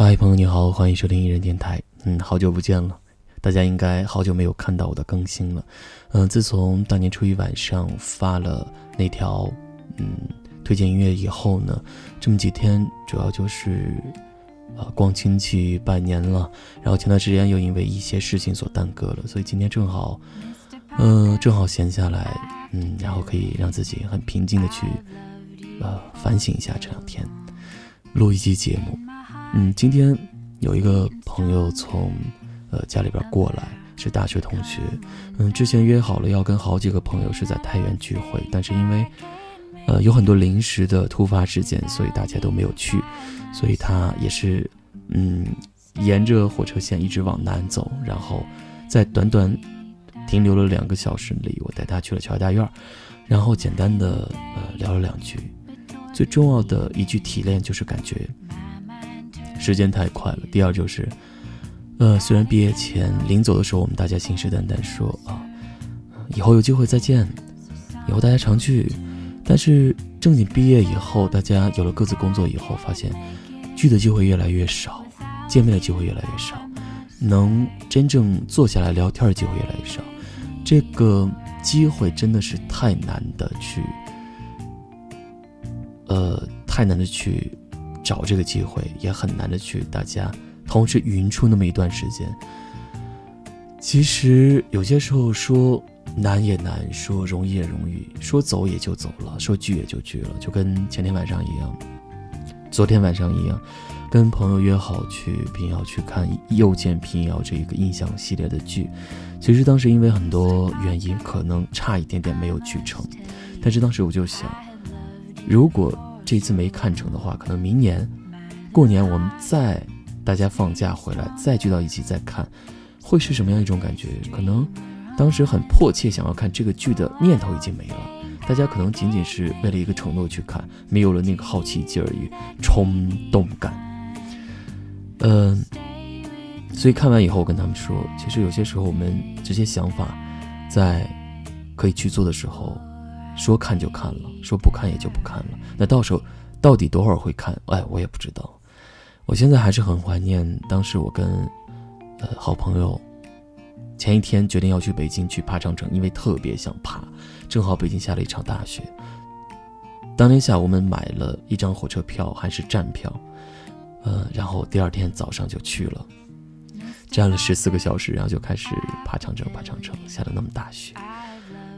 嗨，朋友你好，欢迎收听一人电台。嗯，好久不见了，大家应该好久没有看到我的更新了。嗯，自从大年初一晚上发了那条嗯推荐音乐以后呢，这么几天主要就是啊逛亲戚拜年了，然后前段时间又因为一些事情所耽搁了，所以今天正好嗯正好闲下来，嗯，然后可以让自己很平静的去呃反省一下这两天录一期节目。嗯，今天有一个朋友从呃家里边过来，是大学同学。嗯，之前约好了要跟好几个朋友是在太原聚会，但是因为呃有很多临时的突发事件，所以大家都没有去。所以他也是嗯沿着火车线一直往南走，然后在短短停留了两个小时里，我带他去了乔家大院，然后简单的呃聊了两句。最重要的一句提炼就是感觉。时间太快了。第二就是，呃，虽然毕业前临走的时候，我们大家信誓旦旦说啊，以后有机会再见，以后大家常聚，但是正经毕业以后，大家有了各自工作以后，发现聚的机会越来越少，见面的机会越来越少，能真正坐下来聊天的机会越来越少。这个机会真的是太难的去，呃，太难的去。找这个机会也很难的去，大家同时匀出那么一段时间。其实有些时候说难也难，说容易也容易，说走也就走了，说聚也就聚了，就跟前天晚上一样，昨天晚上一样，跟朋友约好去平遥去看《又见平遥》这一个印象系列的剧。其实当时因为很多原因，可能差一点点没有聚成，但是当时我就想，如果。这次没看成的话，可能明年过年我们再大家放假回来再聚到一起再看，会是什么样一种感觉？可能当时很迫切想要看这个剧的念头已经没了，大家可能仅仅是为了一个承诺去看，没有了那个好奇劲儿与冲动感。嗯，所以看完以后，我跟他们说，其实有些时候我们这些想法，在可以去做的时候。说看就看了，说不看也就不看了。那到时候到底多会儿会看？哎，我也不知道。我现在还是很怀念当时我跟呃好朋友前一天决定要去北京去爬长城，因为特别想爬。正好北京下了一场大雪。当天下午我们买了一张火车票，还是站票，呃，然后第二天早上就去了，站了十四个小时，然后就开始爬长城。爬长城下了那么大雪。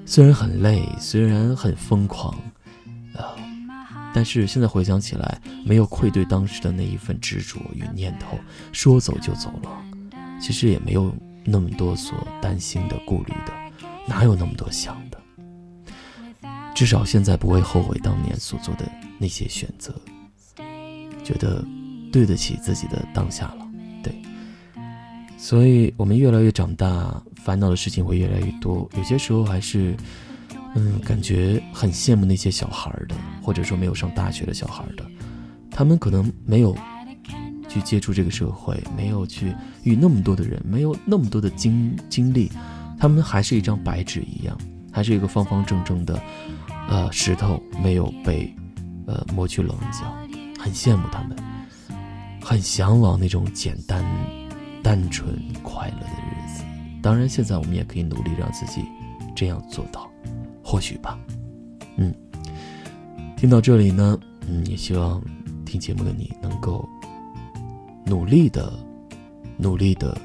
虽然很累，虽然很疯狂，啊，但是现在回想起来，没有愧对当时的那一份执着与念头，说走就走了。其实也没有那么多所担心的、顾虑的，哪有那么多想的？至少现在不会后悔当年所做的那些选择，觉得对得起自己的当下了。对，所以我们越来越长大。烦恼的事情会越来越多，有些时候还是，嗯，感觉很羡慕那些小孩的，或者说没有上大学的小孩的，他们可能没有去接触这个社会，没有去与那么多的人，没有那么多的经经历，他们还是一张白纸一样，还是一个方方正正的，呃，石头，没有被，呃，磨去棱角，很羡慕他们，很向往那种简单、单纯、快乐的日子。当然，现在我们也可以努力让自己这样做到，或许吧。嗯，听到这里呢，嗯，也希望听节目的你能够努力的、努力的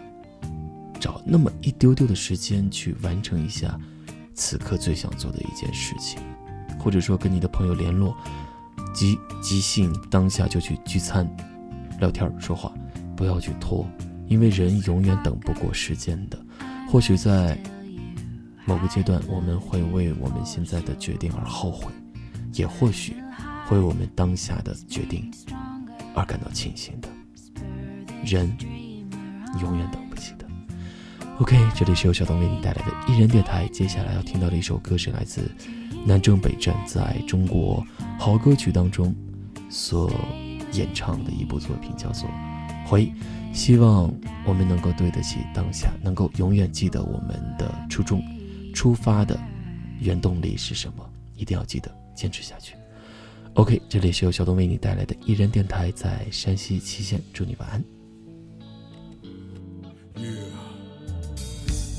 找那么一丢丢的时间去完成一下此刻最想做的一件事情，或者说跟你的朋友联络，即即兴当下就去聚餐、聊天、说话，不要去拖，因为人永远等不过时间的。或许在某个阶段，我们会为我们现在的决定而后悔，也或许会为我们当下的决定而感到庆幸的。人永远等不起的。OK，这里是由小东为你带来的艺人电台。接下来要听到的一首歌是来自南征北战在中国好歌曲当中所演唱的一部作品，叫做《回》。希望我们能够对得起当下，能够永远记得我们的初衷，出发的原动力是什么？一定要记得坚持下去。OK，这里是由小东为你带来的艺人电台，在山西祁县，祝你晚安。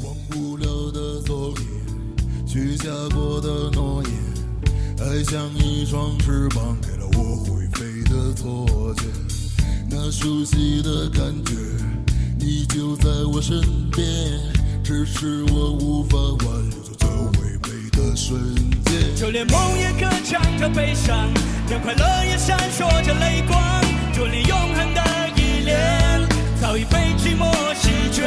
忘不了的昨夜，许下过的诺言，爱像一双翅膀，给了我会飞的错觉。那熟悉的感觉，你就在我身边，只是我无法挽留这唯美的瞬间。就连梦也歌唱着悲伤，连快乐也闪烁着泪光，就连永恒的依恋，早已被寂寞席卷。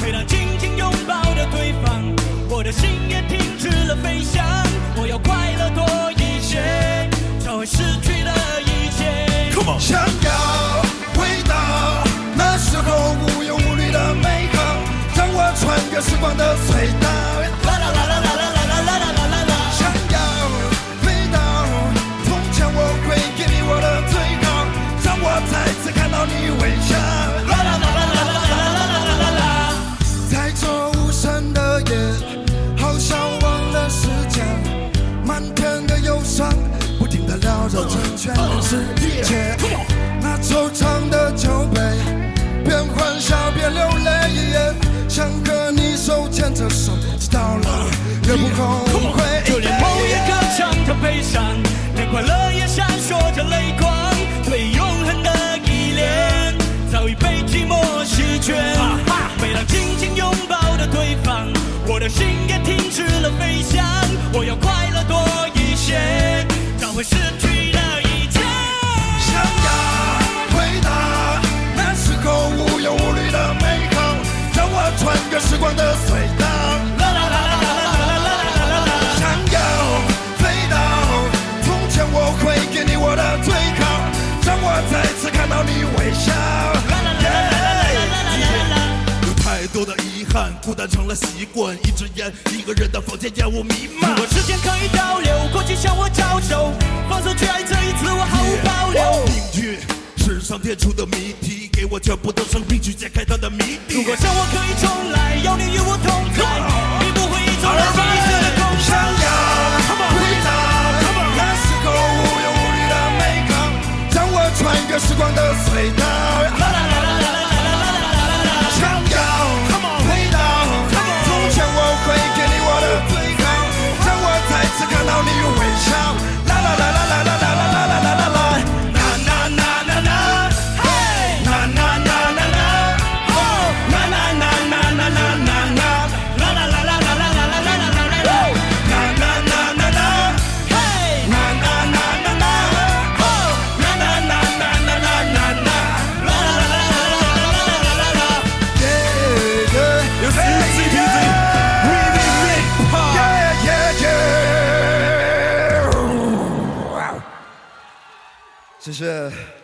每当紧紧拥抱着对方，我的心也停止了飞翔。我要快乐多世界。那惆怅的酒杯，边欢笑边流泪，想和你手牵着手，直到老也不后悔。就连梦也歌唱着悲伤，连快乐也闪烁着泪光。对永恒的依恋，早已被寂寞席卷。每当紧紧拥抱着对方，我的心也停止了飞翔。我要快乐多一些，才会你微笑。有太多的遗憾，孤单成了习惯，一支烟，一个人的房间，烟雾弥漫如。果时间可以倒流，过去向我招手，放手去爱这一次，我毫无保留。命运是上天出的谜题，给我全部的生命去解开它的谜底。如果生活可以重来，要你与我同光的隧道。谢谢